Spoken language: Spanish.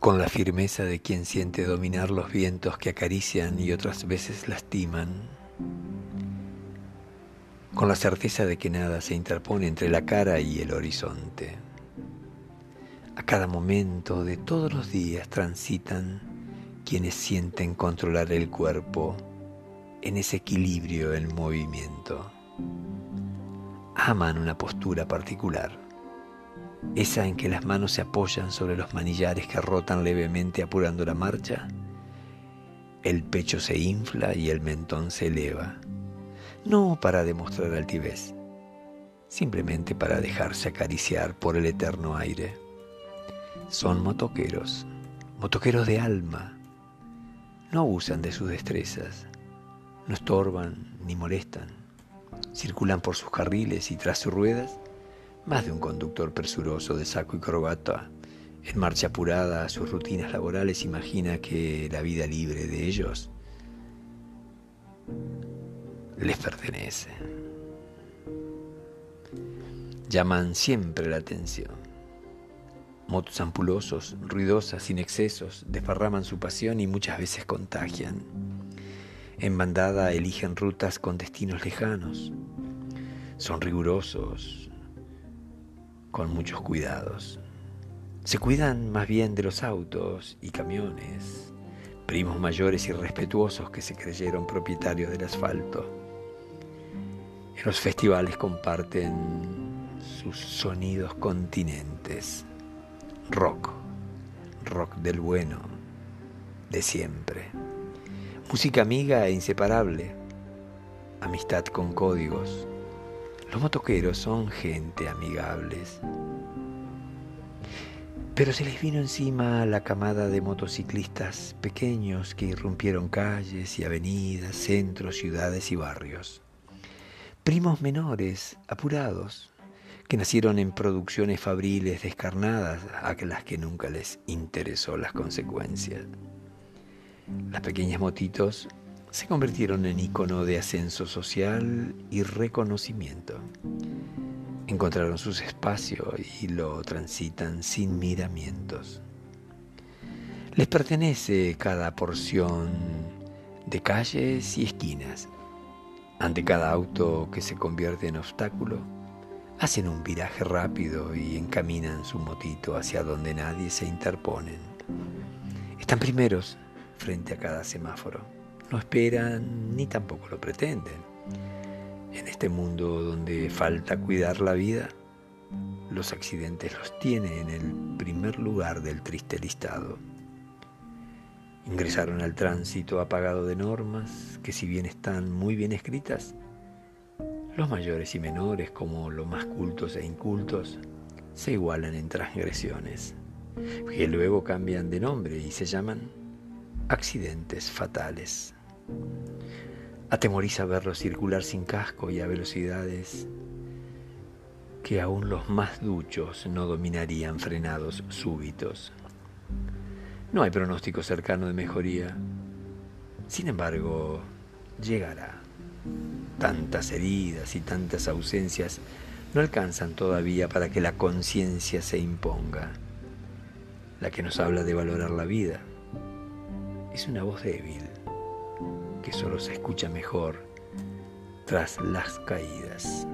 con la firmeza de quien siente dominar los vientos que acarician y otras veces lastiman, con la certeza de que nada se interpone entre la cara y el horizonte. A cada momento de todos los días transitan quienes sienten controlar el cuerpo en ese equilibrio en movimiento. Aman una postura particular esa en que las manos se apoyan sobre los manillares que rotan levemente apurando la marcha, el pecho se infla y el mentón se eleva, no para demostrar altivez, simplemente para dejarse acariciar por el eterno aire. Son motoqueros, motoqueros de alma, no usan de sus destrezas, no estorban ni molestan, circulan por sus carriles y tras sus ruedas más de un conductor presuroso de saco y corbata, en marcha apurada a sus rutinas laborales, imagina que la vida libre de ellos les pertenece. Llaman siempre la atención. Motos ampulosos, ruidosas, sin excesos, desparraman su pasión y muchas veces contagian. En bandada eligen rutas con destinos lejanos. Son rigurosos, con muchos cuidados. Se cuidan más bien de los autos y camiones, primos mayores y respetuosos que se creyeron propietarios del asfalto. En los festivales comparten sus sonidos continentes. Rock, rock del bueno, de siempre. Música amiga e inseparable. Amistad con códigos los motoqueros son gente amigables. Pero se les vino encima la camada de motociclistas pequeños que irrumpieron calles y avenidas, centros, ciudades y barrios. Primos menores, apurados, que nacieron en producciones fabriles descarnadas a las que nunca les interesó las consecuencias. Las pequeñas motitos se convirtieron en icono de ascenso social y reconocimiento. Encontraron sus espacios y lo transitan sin miramientos. Les pertenece cada porción de calles y esquinas. Ante cada auto que se convierte en obstáculo, hacen un viraje rápido y encaminan su motito hacia donde nadie se interponen. Están primeros frente a cada semáforo no esperan ni tampoco lo pretenden. En este mundo donde falta cuidar la vida, los accidentes los tiene en el primer lugar del triste listado. Ingresaron al tránsito apagado de normas que si bien están muy bien escritas, los mayores y menores como los más cultos e incultos se igualan en transgresiones, que luego cambian de nombre y se llaman accidentes fatales. Atemoriza verlo circular sin casco y a velocidades que aún los más duchos no dominarían frenados súbitos. No hay pronóstico cercano de mejoría. Sin embargo, llegará. Tantas heridas y tantas ausencias no alcanzan todavía para que la conciencia se imponga. La que nos habla de valorar la vida es una voz débil que solo se escucha mejor tras las caídas.